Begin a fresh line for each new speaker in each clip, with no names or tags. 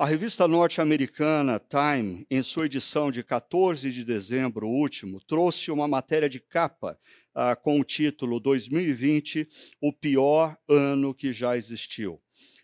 A revista norte-americana Time, em sua edição de 14 de dezembro último, trouxe uma matéria de capa ah, com o título 2020, o pior ano que já existiu.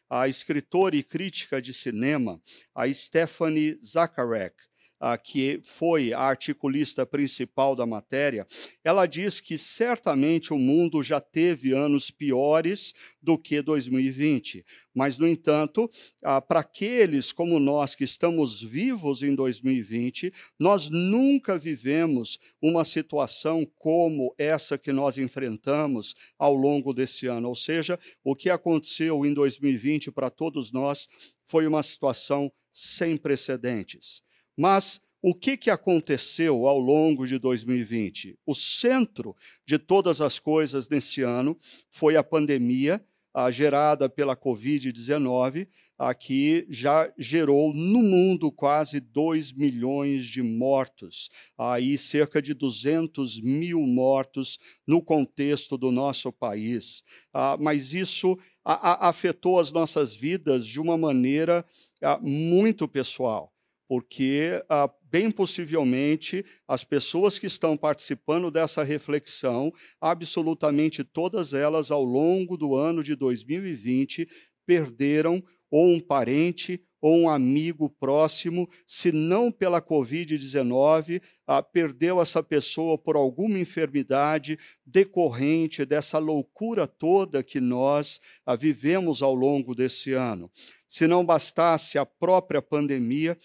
A escritora e crítica de cinema, a Stephanie Zacharek, ah, que foi a articulista principal da matéria, ela diz que certamente o mundo já teve anos piores do que 2020. Mas, no entanto, ah, para aqueles como nós que estamos vivos em 2020, nós nunca vivemos uma situação como essa que nós enfrentamos ao longo desse ano. Ou seja, o que aconteceu em 2020 para todos nós foi uma situação sem precedentes. Mas o que, que aconteceu ao longo de 2020? O centro de todas as coisas nesse ano foi a pandemia a, gerada pela Covid-19, que já gerou no mundo quase 2 milhões de mortos, aí cerca de 200 mil mortos no contexto do nosso país. Ah, mas isso a, a, afetou as nossas vidas de uma maneira ah, muito pessoal porque ah, bem possivelmente as pessoas que estão participando dessa reflexão, absolutamente todas elas ao longo do ano de 2020 perderam ou um parente ou um amigo próximo, se não pela Covid-19, ah, perdeu essa pessoa por alguma enfermidade decorrente dessa loucura toda que nós ah, vivemos ao longo desse ano. Se não bastasse a própria pandemia,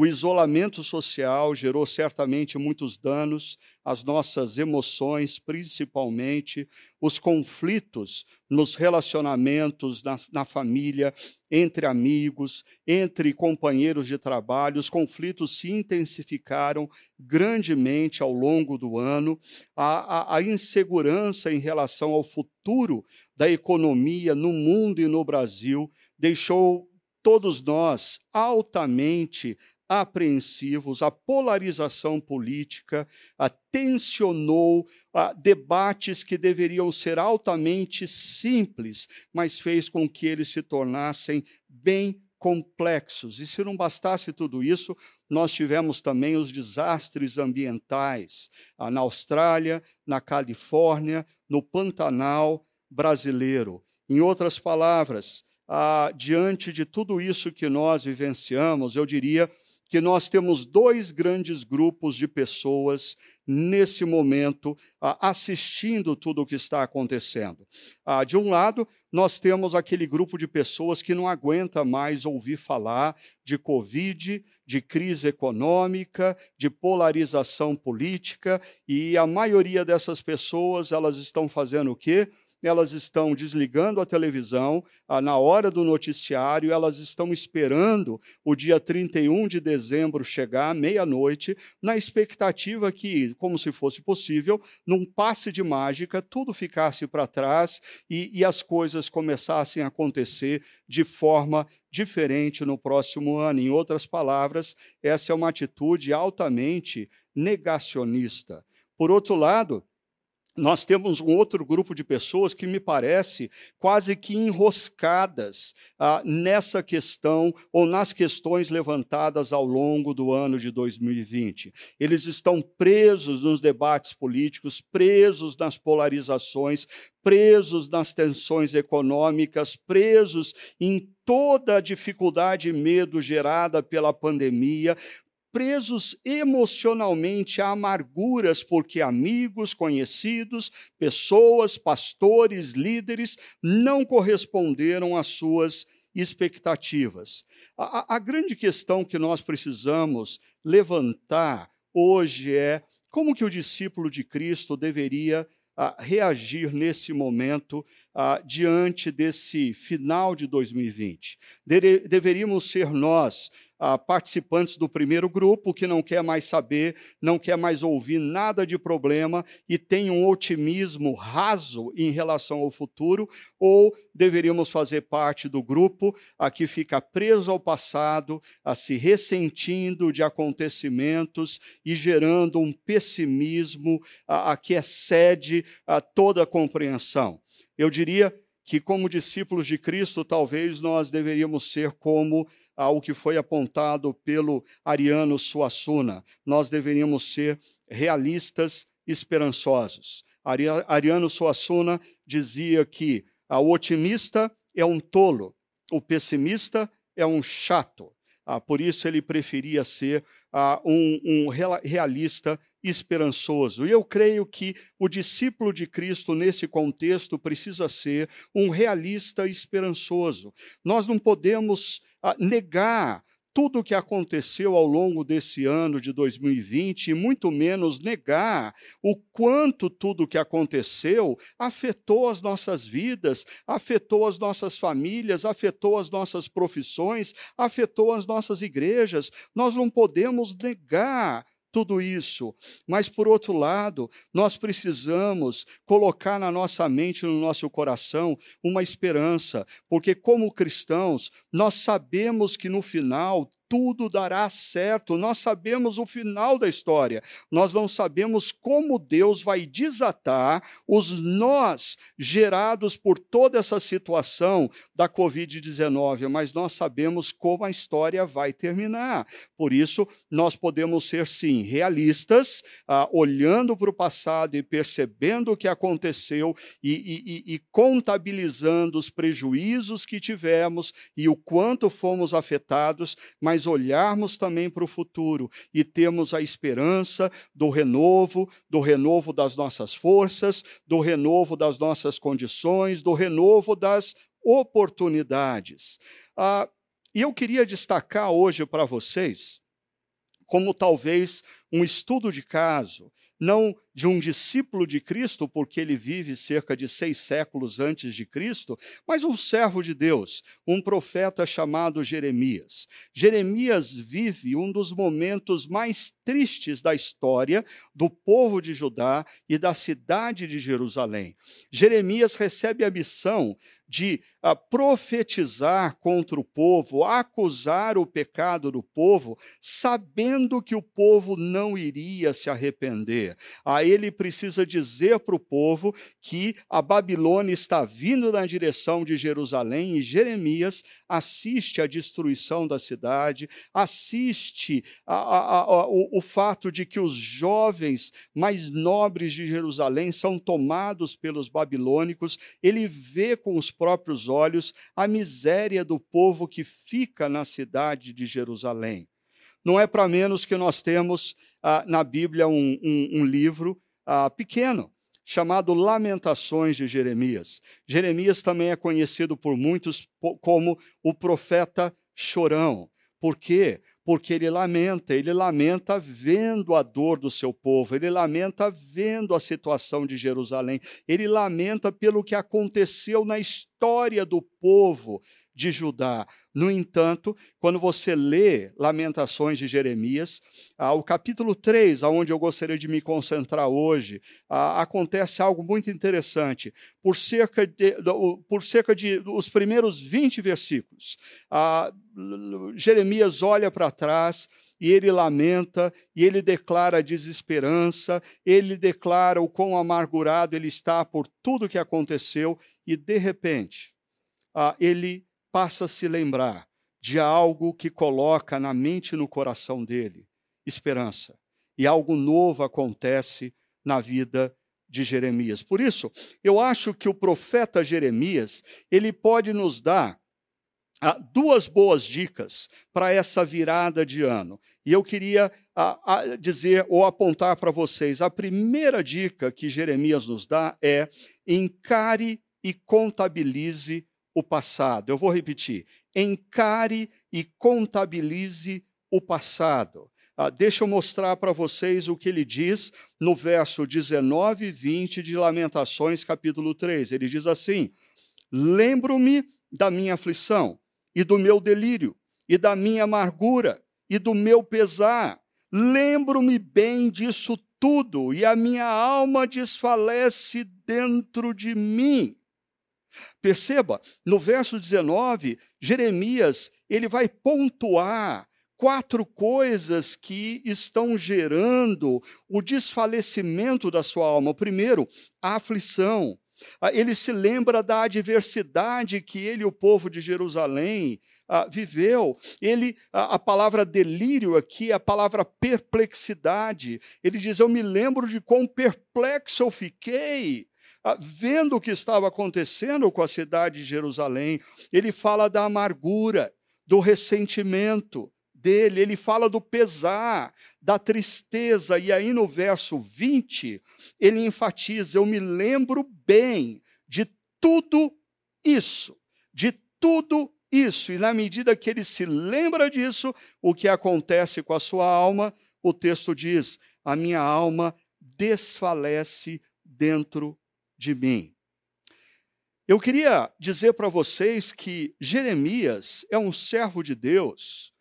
o isolamento social gerou certamente muitos danos às nossas emoções, principalmente os conflitos nos relacionamentos na, na, família, entre amigos, entre companheiros de trabalho. Os conflitos se intensificaram grandemente ao longo do ano. A, a, a insegurança em relação ao futuro da economia no mundo e no Brasil deixou todos nós altamente apreensivos, a polarização política a tensionou a debates que deveriam ser altamente simples, mas fez com que eles se tornassem bem complexos. E se não bastasse tudo isso, nós tivemos também os desastres ambientais na Austrália, na Califórnia, no Pantanal brasileiro. Em outras palavras, ah, diante de tudo isso que nós vivenciamos, eu diria que nós temos dois grandes grupos de pessoas nesse momento assistindo tudo o que está acontecendo. Ah, de um lado, nós temos aquele grupo de pessoas que não aguenta mais ouvir falar de Covid, de crise econômica, de polarização política, e a maioria dessas pessoas, elas estão fazendo o quê? Elas estão desligando a televisão ah, na hora do noticiário, elas estão esperando o dia 31 de dezembro chegar, meia-noite, na expectativa que, como se fosse possível, num passe de mágica, tudo ficasse para trás e, e as coisas começassem a acontecer de forma diferente no próximo ano. Em outras palavras, essa é uma atitude altamente negacionista. Por outro lado, nós temos um outro grupo de pessoas que me parece quase que enroscadas ah, nessa questão ou nas questões levantadas ao longo do ano de 2020. Eles estão presos nos debates políticos, presos nas polarizações, presos nas tensões econômicas, presos em toda a dificuldade e medo gerada pela pandemia, presos emocionalmente a amarguras, porque amigos, conhecidos, pessoas, pastores, líderes não corresponderam às suas expectativas. A, a, grande questão que nós precisamos levantar hoje é como que o discípulo de Cristo deveria a, reagir nesse momento a, diante desse final de 2020. De, deveríamos ser nós ah, participantes do primeiro grupo que não quer mais saber, não quer mais ouvir nada de problema e tem um otimismo raso em relação ao futuro, ou deveríamos fazer parte do grupo a que fica preso ao passado, a se ressentindo de acontecimentos e gerando um pessimismo a, a que excede a toda a compreensão. Eu diria que, como discípulos de Cristo, talvez nós deveríamos ser como ao que foi apontado pelo Ariano Suassuna. Nós deveríamos ser realistas esperançosos. Ariano Suassuna dizia que o otimista é um tolo, o pessimista é um chato. Ah, por isso ele preferia ser ah, um, realista esperançoso. E eu creio que o discípulo de Cristo, nesse contexto, precisa ser um realista esperançoso. Nós não podemos negar tudo o que aconteceu ao longo desse ano de 2020 e muito menos negar o quanto tudo o que aconteceu afetou as nossas vidas, afetou as nossas famílias, afetou as nossas profissões, afetou as nossas igrejas. Nós não podemos negar tudo isso. Mas, por outro lado, nós precisamos colocar na nossa mente, no nosso coração, uma esperança, porque, como cristãos, nós sabemos que no final tudo dará certo. Nós sabemos o final da história. Nós não sabemos como Deus vai desatar os nós gerados por toda essa situação da Covid-19, mas nós sabemos como a história vai terminar. Por isso, nós podemos ser, sim, realistas, ah, olhando para o passado e percebendo o que aconteceu e, e, e contabilizando os prejuízos que tivemos e o quanto fomos afetados, mas mas olharmos também para o futuro e termos a esperança do renovo, do renovo das nossas forças, do renovo das nossas condições, do renovo das oportunidades. Ah, e eu queria destacar hoje para vocês, como talvez um estudo de caso, não de um discípulo de Cristo, porque ele vive cerca de seis séculos antes de Cristo, mas um servo de Deus, um profeta chamado Jeremias. Jeremias vive um dos momentos mais tristes da história do povo de Judá e da cidade de Jerusalém. Jeremias recebe a missão de uh, profetizar contra o povo, acusar o pecado do povo, sabendo que o povo não iria se arrepender. Aí ele precisa dizer para o povo que a Babilônia está vindo na direção de Jerusalém e Jeremias assiste à destruição da cidade, assiste a, a, a, o, o fato de que os jovens mais nobres de Jerusalém são tomados pelos babilônicos, ele vê com os próprios olhos a miséria do povo que fica na cidade de Jerusalém. Não é para menos que nós temos ah, na Bíblia um, um, um livro ah, pequeno, chamado Lamentações de Jeremias. Jeremias também é conhecido por muitos como o profeta chorão. Por quê? Porque ele lamenta, ele lamenta vendo a dor do seu povo, ele lamenta vendo a situação de Jerusalém, ele lamenta pelo que aconteceu na história do povo de Judá. No entanto, quando você lê Lamentações de Jeremias, ah, o capítulo 3, aonde eu gostaria de me concentrar hoje, ah, acontece algo muito interessante. Por cerca de, por cerca de os primeiros 20 versículos, ah, Jeremias olha para trás e ele lamenta, e ele declara a desesperança, ele declara o quão amargurado ele está por tudo que aconteceu, e de repente, ah, ele passa a se lembrar de algo que coloca na mente e no coração dele esperança. E algo novo acontece na vida de Jeremias. Por isso, eu acho que o profeta Jeremias, ele pode nos dar ah, duas boas dicas para essa virada de ano. E eu queria ah, ah, dizer ou apontar para vocês: a primeira dica que Jeremias nos dá é encare e contabilize o passado. Eu vou repetir: encare e contabilize o passado. Ah, deixa eu mostrar para vocês o que ele diz no verso 19 e 20 de Lamentações, capítulo 3. Ele diz assim: Lembro-me da minha aflição, e do meu delírio, e da minha amargura, e do meu pesar. Lembro-me bem disso tudo, e a minha alma desfalece dentro de mim. Perceba, no verso 19, Jeremias, ele vai pontuar quatro coisas que estão gerando o desfalecimento da sua alma. Primeiro, a aflição. Ah, ele se lembra da adversidade que ele e o povo de Jerusalém ah, viveu. Ele, a, a, palavra delírio aqui é a palavra perplexidade. Ele diz: Eu me lembro de quão perplexo eu fiquei. Ah, vendo o que estava acontecendo com a cidade de Jerusalém, ele fala da amargura, do ressentimento, dele, ele fala do pesar, da tristeza, e aí no verso 20, ele enfatiza: Eu me lembro bem de tudo isso, de tudo isso, e na medida que ele se lembra disso, o que acontece com a sua alma, o texto diz: A minha alma desfalece dentro de mim. Eu queria dizer para vocês que Jeremias é um servo de Deus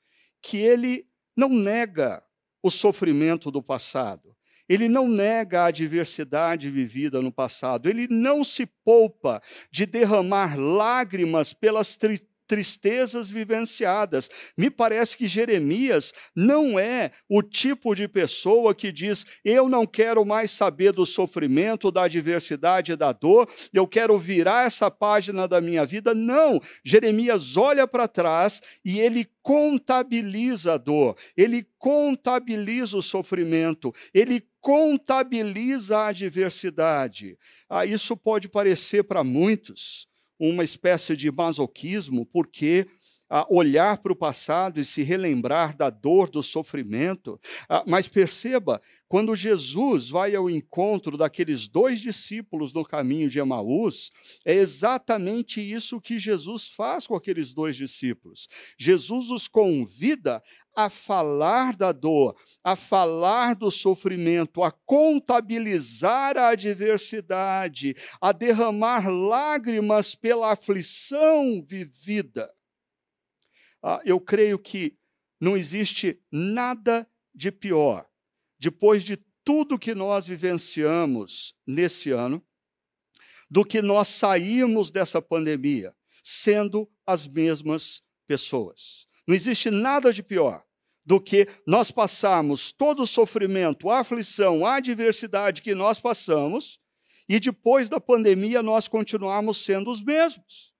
que ele não nega o sofrimento do passado. Ele não nega a adversidade vivida no passado, ele não se poupa de derramar lágrimas pelas tri tristezas vivenciadas. Me parece que Jeremias não é o tipo de pessoa que diz: eu não quero mais saber do sofrimento, da adversidade, da dor, eu quero virar essa página da minha vida. Não. Jeremias olha para trás e ele contabiliza a dor, ele contabiliza o sofrimento, ele contabiliza a adversidade. Ah, isso pode parecer para muitos uma espécie de masoquismo, porque a olhar para o passado e se relembrar da dor, do sofrimento. mas perceba, quando Jesus vai ao encontro daqueles dois discípulos no caminho de Emaús, é exatamente isso que Jesus faz com aqueles dois discípulos. Jesus os convida a falar da dor, a falar do sofrimento, a contabilizar a adversidade, a derramar lágrimas pela aflição vivida. Ah, eu creio que não existe nada de pior, depois de tudo que nós vivenciamos nesse ano, do que nós sairmos dessa pandemia sendo as mesmas pessoas. Não existe nada de pior do que nós passarmos todo o sofrimento, a aflição, a adversidade que nós passamos, e depois da pandemia nós continuarmos sendo os mesmos.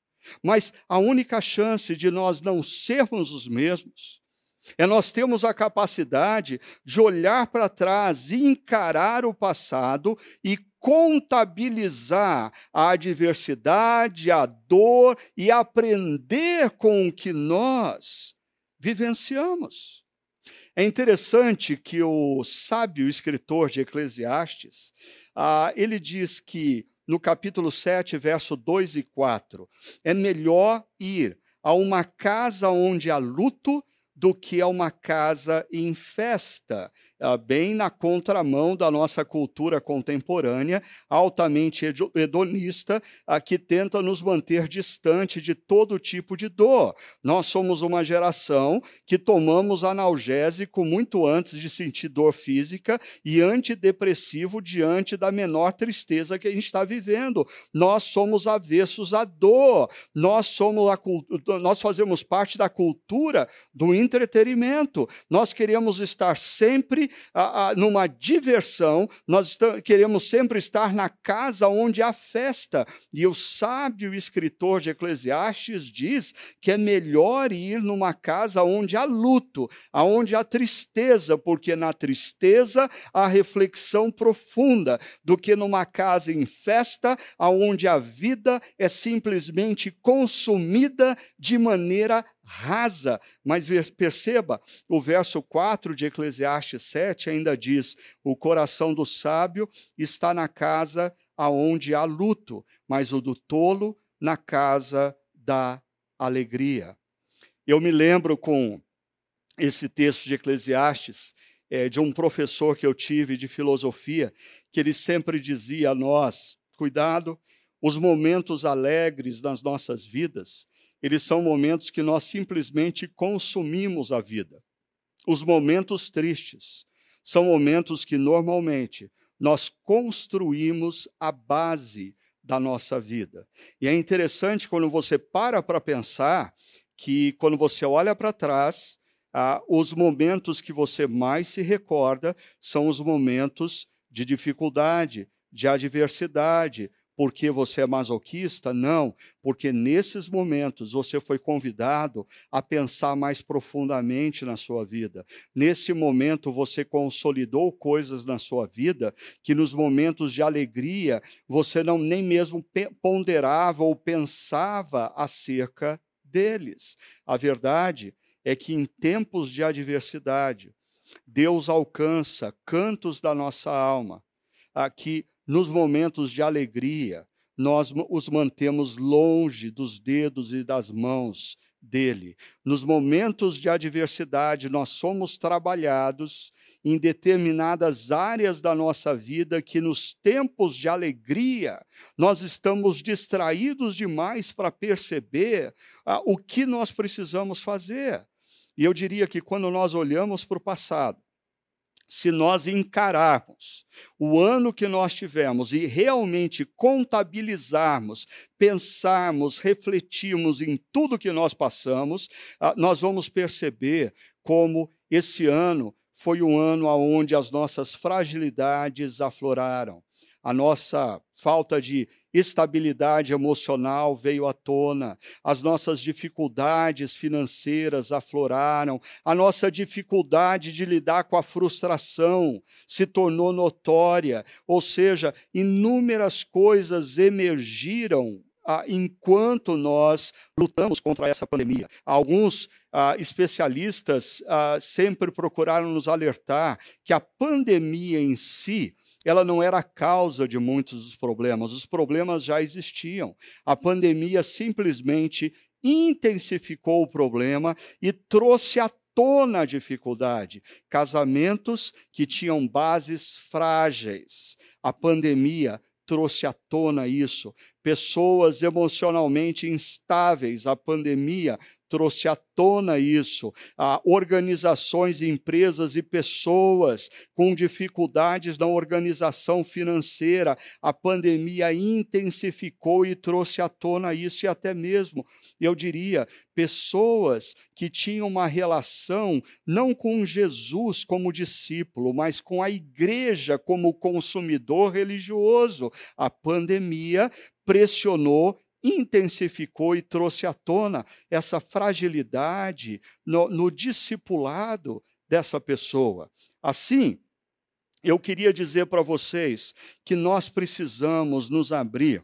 Mas a única chance de nós não sermos os mesmos é nós termos a capacidade de olhar para trás e encarar o passado e contabilizar a adversidade, a dor e aprender com o que nós vivenciamos. É interessante que o sábio escritor de Eclesiastes, ah, ele diz que no capítulo 7, verso 2 e 4, é melhor ir a uma casa onde há luto do que a uma casa em festa. Ah, bem na contramão da nossa cultura contemporânea, altamente hedonista, que tenta nos manter distante de todo tipo de dor. Nós somos uma geração que tomamos analgésico muito antes de sentir dor física e antidepressivo diante da menor tristeza que a gente está vivendo. Nós somos avessos à dor. Nós somos a, nós fazemos parte da cultura do entretenimento. Nós queremos estar sempre a, a, numa diversão, nós estamos, queremos sempre estar na casa onde há festa. E o sábio escritor de Eclesiastes diz que é melhor ir numa casa onde há luto, onde há tristeza, porque na tristeza há reflexão profunda, do que numa casa em festa, onde a vida é simplesmente consumida de maneira rasa. Mas perceba, o verso 4 de Eclesiastes 7 ainda diz: O coração do sábio está na casa aonde há luto, mas o do tolo na casa da alegria. Eu me lembro com esse texto de Eclesiastes, é, de um professor que eu tive de filosofia, que ele sempre dizia a nós: cuidado, os momentos alegres das nossas vidas eles são momentos que nós simplesmente consumimos a vida. Os momentos tristes são momentos que normalmente nós construímos a base da nossa vida. E é interessante quando você para para pensar que quando você olha para trás, ah, os momentos que você mais se recorda são os momentos de dificuldade, de adversidade, porque você é masoquista, não, porque nesses momentos você foi convidado a pensar mais profundamente na sua vida. Nesse momento você consolidou coisas na sua vida que nos momentos de alegria você não nem mesmo ponderava ou pensava acerca deles. A verdade é que em tempos de adversidade, Deus alcança cantos da nossa alma, que nos momentos de alegria, nós os mantemos longe dos dedos e das mãos dele. Nos momentos de adversidade, nós somos trabalhados em determinadas áreas da nossa vida que, nos tempos de alegria, nós estamos distraídos demais para perceber ah, o que nós precisamos fazer. E eu diria que quando nós olhamos para o passado, se nós encararmos o ano que nós tivemos e realmente contabilizarmos, pensarmos, refletirmos em tudo que nós passamos, ah, nós vamos perceber como esse ano foi um ano onde as nossas fragilidades afloraram, a nossa falta de estabilidade emocional veio à tona, as nossas dificuldades financeiras afloraram, a nossa dificuldade de lidar com a frustração se tornou notória, ou seja, inúmeras coisas emergiram ah, enquanto nós lutamos contra essa pandemia. Alguns ah, especialistas ah, sempre procuraram nos alertar que a pandemia em si ela não era a causa de muitos dos problemas, os problemas já existiam. A pandemia simplesmente intensificou o problema e trouxe à tona a dificuldade. Casamentos que tinham bases frágeis. A pandemia trouxe à tona isso. Pessoas emocionalmente instáveis. A pandemia trouxe à tona isso. Ah, organizações, empresas e pessoas com dificuldades na organização financeira. A pandemia intensificou e trouxe à tona isso, e até mesmo, eu diria, pessoas que tinham uma relação não com Jesus como discípulo, mas com a igreja como consumidor religioso. A pandemia pressionou intensificou e trouxe à tona essa fragilidade no, no discipulado dessa pessoa. Assim, eu queria dizer para vocês que nós precisamos nos abrir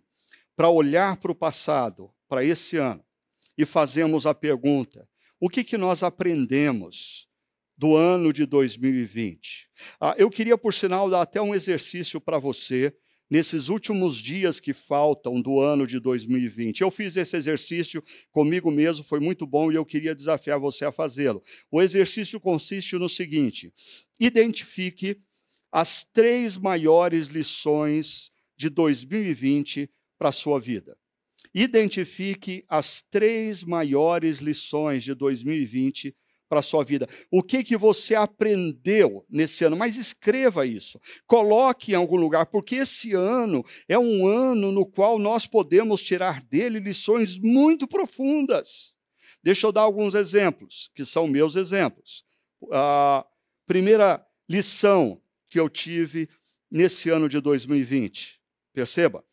para olhar para o passado, para esse ano, e fazermos a pergunta: o que, que nós aprendemos do ano de 2020? Ah, eu queria, por sinal, dar até um exercício para você nesses últimos dias que faltam do ano de 2020. Eu fiz esse exercício comigo mesmo, foi muito bom e eu queria desafiar você a fazê-lo. O exercício consiste no seguinte: identifique as três maiores lições de 2020 para a sua vida. Identifique as três maiores lições de 2020 para a sua vida. O que que você aprendeu nesse ano? Mas escreva isso. Coloque em algum lugar, porque esse ano é um ano no qual nós podemos tirar dele lições muito profundas. Deixa eu dar alguns exemplos, que são meus exemplos. A primeira lição que eu tive nesse ano de 2020, perceba,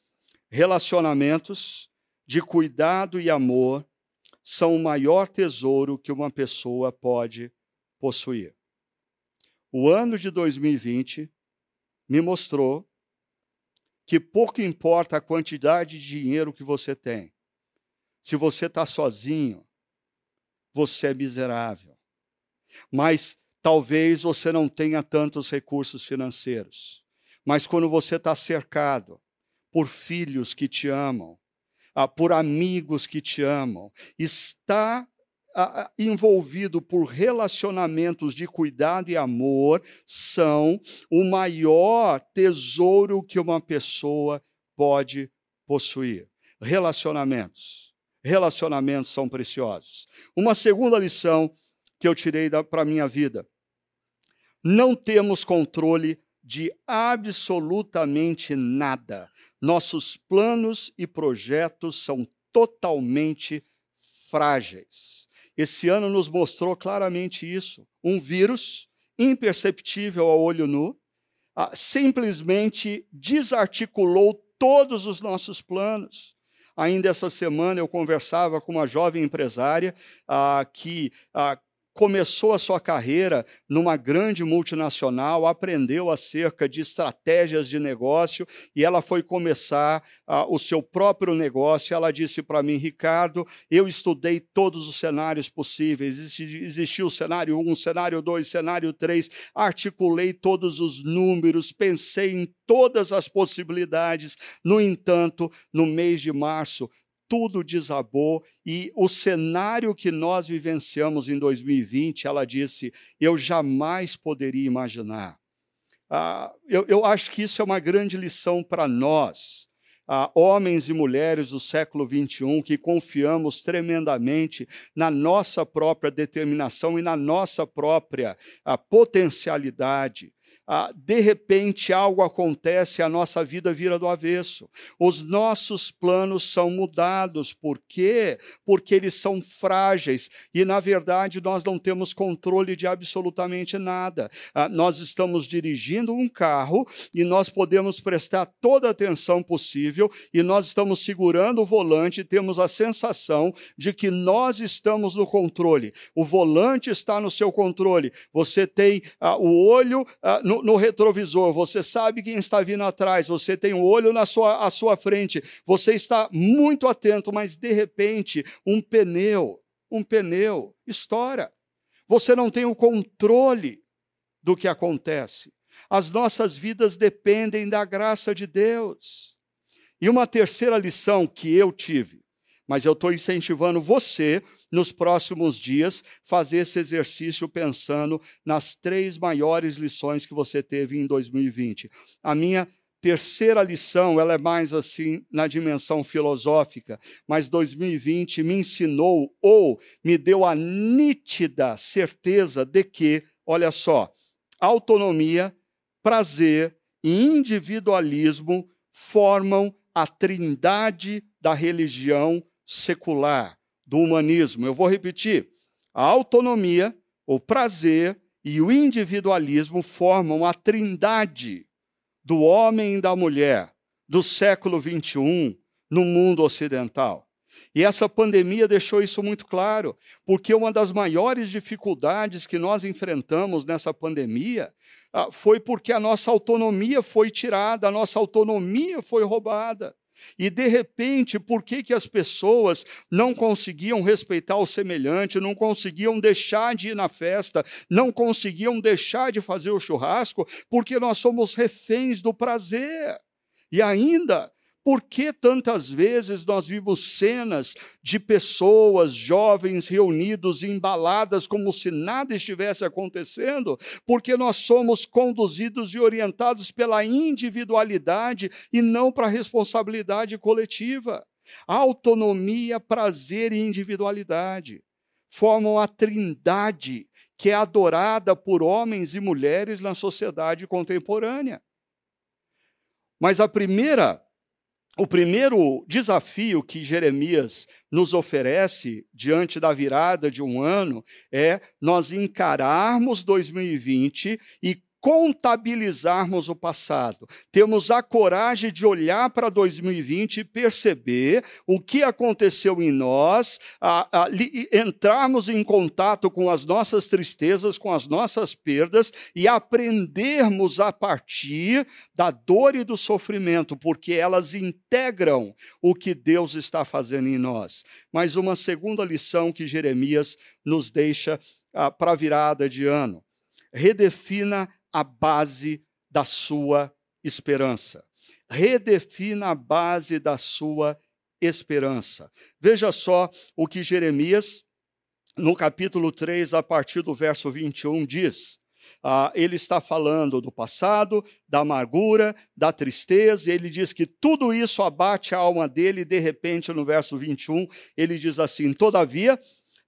relacionamentos de cuidado e amor são o maior tesouro que uma pessoa pode possuir. O ano de 2020 me mostrou que pouco importa a quantidade de dinheiro que você tem. Se você está sozinho, você é miserável. Mas talvez você não tenha tantos recursos financeiros. Mas quando você está cercado por filhos que te amam, por amigos que te amam, está ah, ah, envolvido por relacionamentos de cuidado e amor, são o maior tesouro que uma pessoa pode possuir. Relacionamentos. Relacionamentos são preciosos. Uma segunda lição que eu tirei para a minha vida: não temos controle de absolutamente nada. Nossos planos e projetos são totalmente frágeis. Esse ano nos mostrou claramente isso. Um vírus imperceptível ao olho nu, ah, simplesmente desarticulou todos os nossos planos. Ainda essa semana eu conversava com uma jovem empresária ah, que ah, começou a sua carreira numa grande multinacional, aprendeu acerca de estratégias de negócio e ela foi começar uh, o seu próprio negócio. Ela disse para mim, Ricardo, eu estudei todos os cenários possíveis. Existiu o cenário 1, cenário 2, cenário 3, articulei todos os números, pensei em todas as possibilidades. No entanto, no mês de março, tudo desabou e o cenário que nós vivenciamos em 2020, ela disse, eu jamais poderia imaginar. Ah, eu, eu, acho que isso é uma grande lição para nós, ah, homens e mulheres do século 21, que confiamos tremendamente na nossa própria determinação e na nossa própria ah, potencialidade ah, de repente algo acontece, a nossa vida vira do avesso. Os nossos planos são mudados. Por quê? Porque eles são frágeis e, na verdade, nós não temos controle de absolutamente nada. Ah, nós estamos dirigindo um carro e nós podemos prestar toda a atenção possível e nós estamos segurando o volante e temos a sensação de que nós estamos no controle. O volante está no seu controle. Você tem ah, o olho ah, no, retrovisor, você sabe quem está vindo atrás, você tem um olho na sua, à sua frente, você está muito atento, mas de repente um pneu, um pneu estoura. Você não tem o controle do que acontece. As nossas vidas dependem da graça de Deus. E uma terceira lição que eu tive, mas eu estou incentivando você nos próximos dias, fazer esse exercício pensando nas três maiores lições que você teve em 2020. A minha terceira lição, ela é mais assim na dimensão filosófica, mas 2020 me ensinou ou me deu a nítida certeza de que, olha só, autonomia, prazer e individualismo formam a trindade da religião secular do humanismo. Eu vou repetir: a autonomia, o prazer e o individualismo formam a trindade do homem e da mulher do século XXI no mundo ocidental. E essa pandemia deixou isso muito claro, porque uma das maiores dificuldades que nós enfrentamos nessa pandemia ah, foi porque a nossa autonomia foi tirada, a nossa autonomia foi roubada. E de repente, por que, que as pessoas não conseguiam respeitar o semelhante, não conseguiam deixar de ir na festa, não conseguiam deixar de fazer o churrasco? Porque nós somos reféns do prazer. E ainda, por que tantas vezes nós vimos cenas de pessoas, jovens reunidos, embaladas, como se nada estivesse acontecendo? Porque nós somos conduzidos e orientados pela individualidade e não para a responsabilidade coletiva. Autonomia, prazer e individualidade formam a trindade que é adorada por homens e mulheres na sociedade contemporânea. Mas a primeira o primeiro desafio que Jeremias nos oferece diante da virada de um ano é nós encararmos 2020 e contabilizarmos o passado, temos a coragem de olhar para 2020 e perceber o que aconteceu em nós, a, a, li, entrarmos em contato com as nossas tristezas, com as nossas perdas e aprendermos a partir da dor e do sofrimento, porque elas integram o que Deus está fazendo em nós. Mas uma segunda lição que Jeremias nos deixa ah, para a virada de ano. Redefina a base da sua esperança. Redefina a base da sua esperança. Veja só o que Jeremias, no capítulo 3, a partir do verso 21, diz. Ah, ele está falando do passado, da amargura, da tristeza, e ele diz que tudo isso abate a alma dele, e de repente, no verso 21, ele diz assim: Todavia,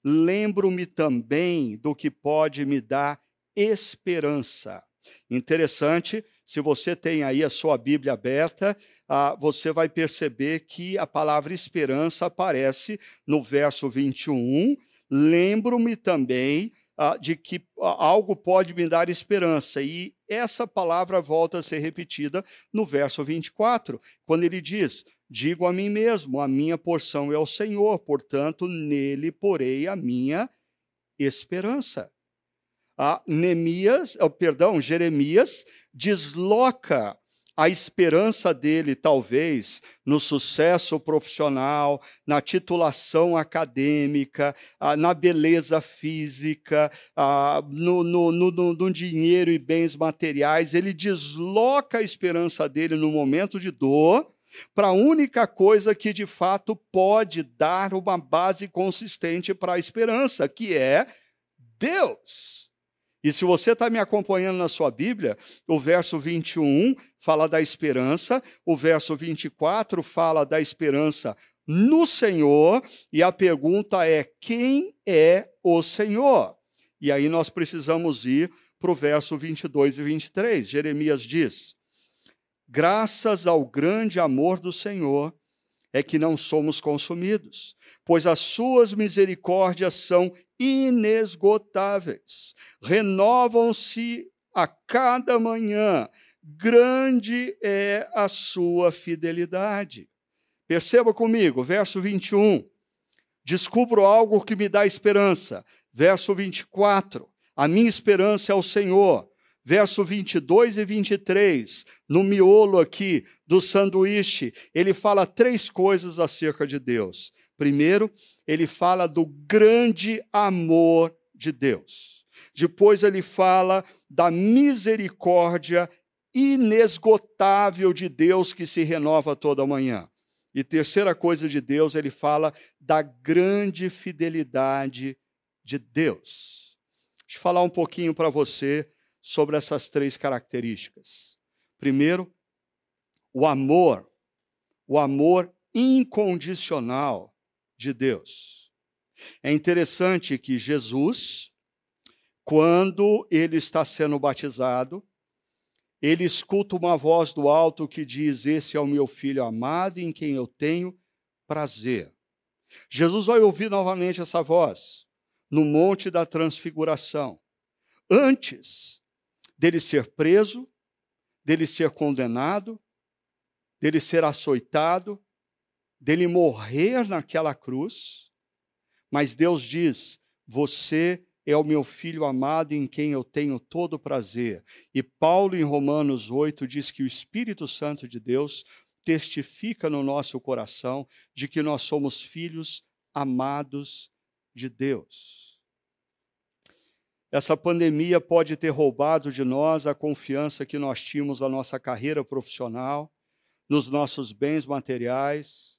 lembro-me também do que pode me dar esperança. Interessante, se você tem aí a sua Bíblia aberta, ah, você vai perceber que a palavra esperança aparece no verso 21. Lembro-me também ah, de que algo pode me dar esperança. E essa palavra volta a ser repetida no verso 24, quando ele diz: Digo a mim mesmo, a minha porção é o Senhor, portanto, nele porei a minha esperança. A Neemias, oh, perdão, Jeremias desloca a esperança dele, talvez, no sucesso profissional, na titulação acadêmica, na beleza física, no, no, no, no, dinheiro e bens materiais, ele desloca a esperança dele no momento de dor para a única coisa que de fato pode dar uma base consistente para a esperança, que é Deus. E se você está me acompanhando na sua Bíblia, o verso 21 fala da esperança, o verso 24 fala da esperança no Senhor, e a pergunta é: quem é o Senhor? E aí nós precisamos ir para o verso 22 e 23. Jeremias diz: Graças ao grande amor do Senhor é que não somos consumidos, pois as suas misericórdias são inesgotáveis, renovam-se a cada manhã, grande é a sua fidelidade. Perceba comigo, verso 21. Descubro algo que me dá esperança. Verso 24. A minha esperança é o Senhor. Verso 22 e 23, no miolo aqui do sanduíche, ele fala três coisas acerca de Deus. Primeiro, ele fala do grande amor de Deus. Depois, ele fala da misericórdia inesgotável de Deus que se renova toda manhã. E terceira coisa de Deus, ele fala da grande fidelidade de Deus. Deixa eu falar um pouquinho para você sobre essas três características. Primeiro, o amor, o amor incondicional de Deus. É interessante que Jesus, quando ele está sendo batizado, ele escuta uma voz do alto que diz: Esse é o meu filho amado em quem eu tenho prazer. Jesus vai ouvir novamente essa voz no Monte da Transfiguração. Antes dele ser preso, dele ser condenado, dele ser açoitado, dele morrer naquela cruz, mas Deus diz: Você é o meu filho amado em quem eu tenho todo prazer. E Paulo, em Romanos 8, diz que o Espírito Santo de Deus testifica no nosso coração de que nós somos filhos amados de Deus. Essa pandemia pode ter roubado de nós a confiança que nós tínhamos na nossa carreira profissional, nos nossos bens materiais,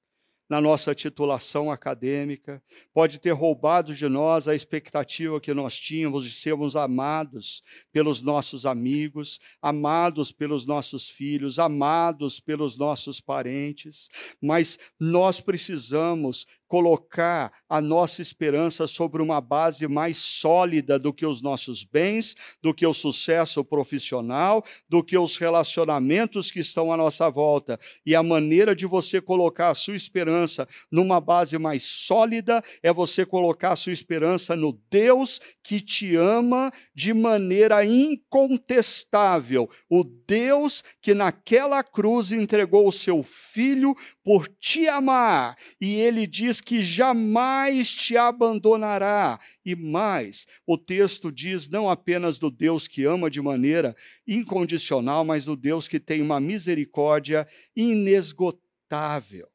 na nossa titulação acadêmica, pode ter roubado de nós a expectativa que nós tínhamos de sermos amados pelos nossos amigos, amados pelos nossos filhos, amados pelos nossos parentes, mas nós precisamos colocar a nossa esperança sobre uma base mais sólida do que os nossos bens, do que o sucesso profissional, do que os relacionamentos que estão à nossa volta. E a maneira de você colocar a sua esperança numa base mais sólida é você colocar a sua esperança no Deus que te ama de maneira incontestável, o Deus que naquela cruz entregou o seu filho por te amar, e ele diz que jamais te abandonará. E mais, o texto diz não apenas do Deus que ama de maneira incondicional, mas do Deus que tem uma misericórdia inesgotável.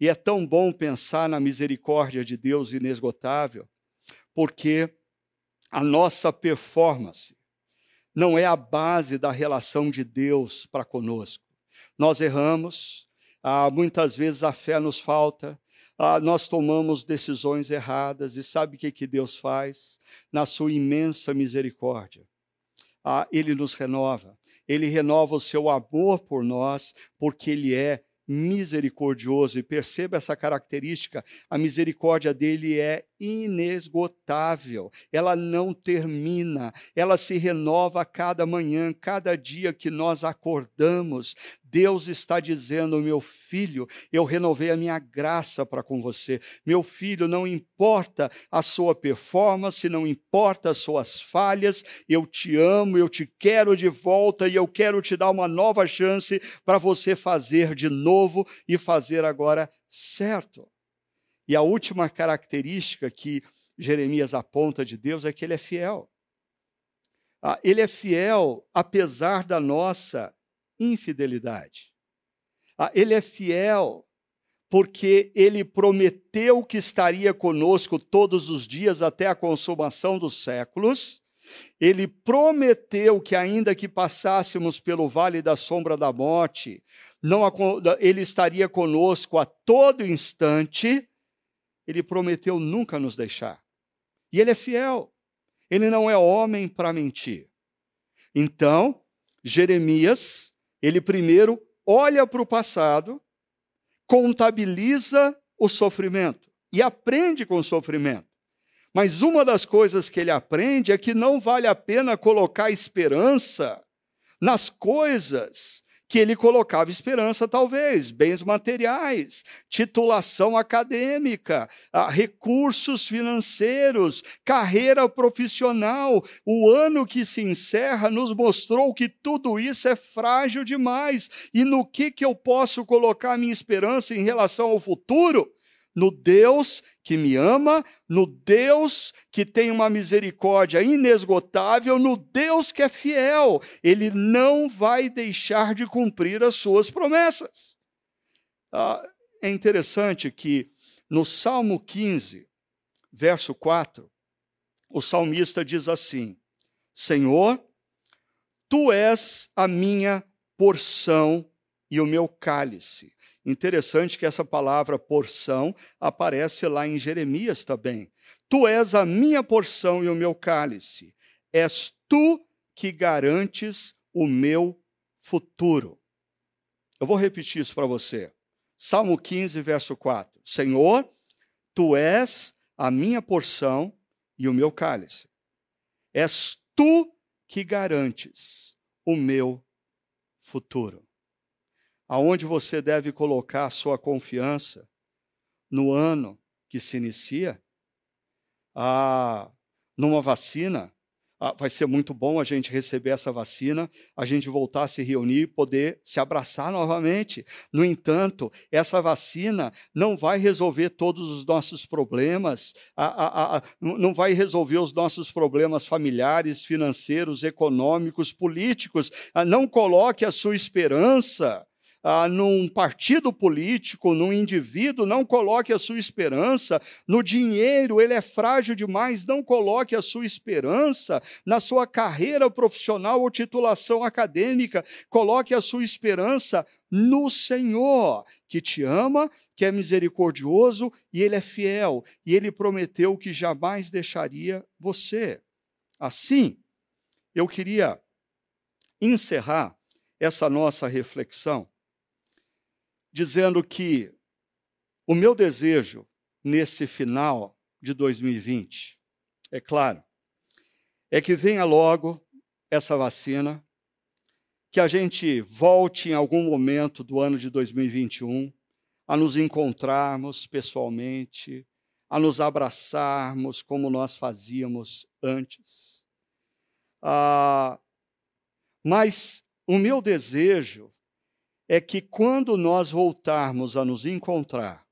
E é tão bom pensar na misericórdia de Deus inesgotável, porque a nossa performance não é a base da relação de Deus para conosco. Nós erramos, ah, muitas vezes a fé nos falta, ah, nós tomamos decisões erradas, e sabe o que, que Deus faz? Na sua imensa misericórdia, ah, Ele nos renova, Ele renova o seu amor por nós, porque Ele é misericordioso. E perceba essa característica: a misericórdia dele é inesgotável, ela não termina, ela se renova a cada manhã, cada dia que nós acordamos. Deus está dizendo, meu filho, eu renovei a minha graça para com você. Meu filho, não importa a sua performance, não importa as suas falhas, eu te amo, eu te quero de volta e eu quero te dar uma nova chance para você fazer de novo e fazer agora certo. E a última característica que Jeremias aponta de Deus é que ele é fiel. Ah, ele é fiel apesar da nossa infidelidade. Ah, ele é fiel porque ele prometeu que estaria conosco todos os dias até a consumação dos séculos. Ele prometeu que, ainda que passássemos pelo vale da sombra da morte, não, ele estaria conosco a todo instante ele prometeu nunca nos deixar. E ele é fiel. Ele não é homem para mentir. Então, Jeremias, ele primeiro olha para o passado, contabiliza o sofrimento e aprende com o sofrimento. Mas uma das coisas que ele aprende é que não vale a pena colocar esperança nas coisas que ele colocava esperança, talvez, bens materiais, titulação acadêmica, ah, recursos financeiros, carreira profissional. O ano que se encerra nos mostrou que tudo isso é frágil demais. E no que, que eu posso colocar minha esperança em relação ao futuro? No Deus que me ama, no Deus que tem uma misericórdia inesgotável, no Deus que é fiel. Ele não vai deixar de cumprir as suas promessas. Ah, é interessante que no Salmo 15, verso 4, o salmista diz assim: Senhor, tu és a minha porção e o meu cálice. Interessante que essa palavra porção aparece lá em Jeremias também. Tu és a minha porção e o meu cálice. És tu que garantes o meu futuro. Eu vou repetir isso para você. Salmo 15, verso 4. Senhor, tu és a minha porção e o meu cálice. És tu que garantes o meu futuro aonde você deve colocar a sua confiança no ano que se inicia, ah, numa vacina. Ah, vai ser muito bom a gente receber essa vacina, a gente voltar a se reunir e poder se abraçar novamente. No entanto, essa vacina não vai resolver todos os nossos problemas, a, a, a, não vai resolver os nossos problemas familiares, financeiros, econômicos, políticos. Ah, não coloque a sua esperança ah, num partido político, num indivíduo, não coloque a sua esperança no dinheiro, ele é frágil demais, não coloque a sua esperança na sua carreira profissional ou titulação acadêmica, coloque a sua esperança no Senhor, que te ama, que é misericordioso e ele é fiel, e ele prometeu que jamais deixaria você. Assim, eu queria encerrar essa nossa reflexão dizendo que o meu desejo nesse final de 2020, é claro, é que venha logo essa vacina, que a gente volte em algum momento do ano de 2021 a nos encontrarmos pessoalmente, a nos abraçarmos como nós fazíamos antes. Ah, mas o meu desejo é que quando nós voltarmos a nos encontrar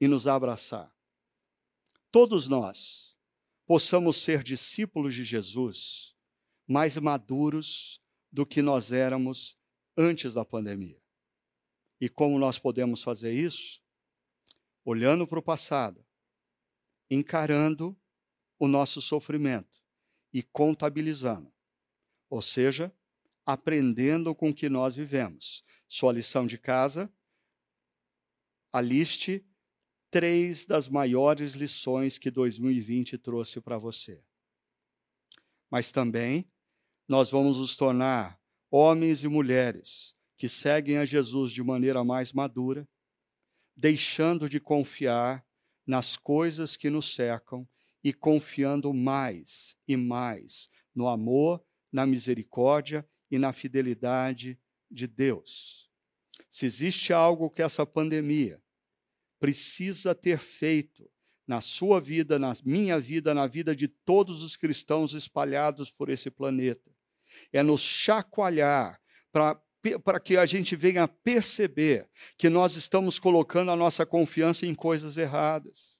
e nos abraçar, todos nós possamos ser discípulos de Jesus mais maduros do que nós éramos antes da pandemia. E como nós podemos fazer isso? Olhando para o passado, encarando o nosso sofrimento e contabilizando. Ou seja, aprendendo com o que nós vivemos. Sua lição de casa, aliste três das maiores lições que 2020 trouxe para você. Mas também nós vamos nos tornar homens e mulheres que seguem a Jesus de maneira mais madura, deixando de confiar nas coisas que nos cercam e confiando mais e mais no amor, na misericórdia e na fidelidade de Deus. Se existe algo que essa pandemia precisa ter feito na sua vida, na minha vida, na vida de todos os cristãos espalhados por esse planeta, é nos chacoalhar para para que a gente venha perceber que nós estamos colocando a nossa confiança em coisas erradas.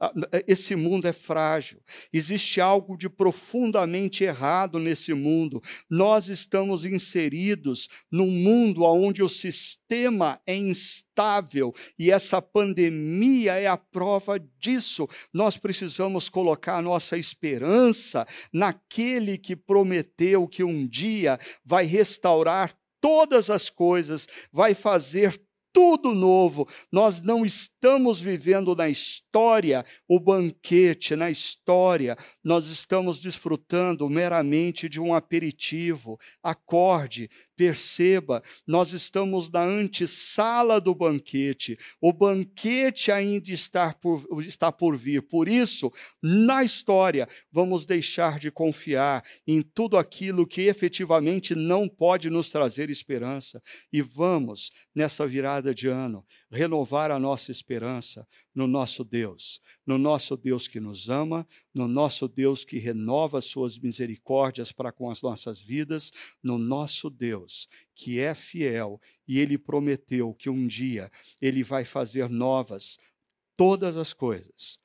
Ah, eh, esse mundo é frágil, existe algo de profundamente errado nesse mundo. Nós estamos inseridos num mundo onde o sistema é instável e essa pandemia é a prova disso. Nós precisamos colocar a nossa esperança naquele que prometeu que um dia vai restaurar todas as coisas, vai fazer tudo novo. Nós não estamos vivendo na história o banquete, na história, nós estamos desfrutando meramente de um aperitivo. Acorde, perceba, nós estamos na antessala do banquete. O banquete ainda está por, está por vir. Por isso, na história, vamos deixar de confiar em tudo aquilo que efetivamente não pode nos trazer esperança e vamos, nessa virada de ano, renovar a nossa esperança no nosso Deus, no nosso Deus que nos ama, no nosso Deus que renova suas misericórdias para com as nossas vidas, no nosso Deus que é fiel e ele prometeu que um dia ele vai fazer novas todas as coisas,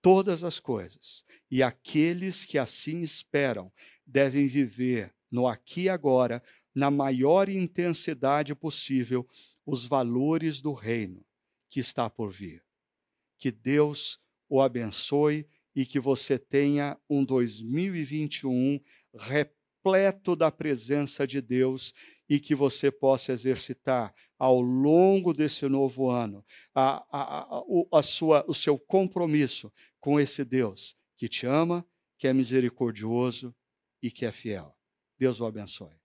todas as coisas. E aqueles que assim esperam devem viver no aqui e agora, na maior intensidade possível, os valores do reino que está por vir. Que Deus o abençoe e que você tenha um 2021 repleto da presença de Deus e que você possa exercitar ao longo desse novo ano a, a, a, a sua, o seu compromisso com esse Deus que te ama, que é misericordioso e que é fiel. Deus o abençoe.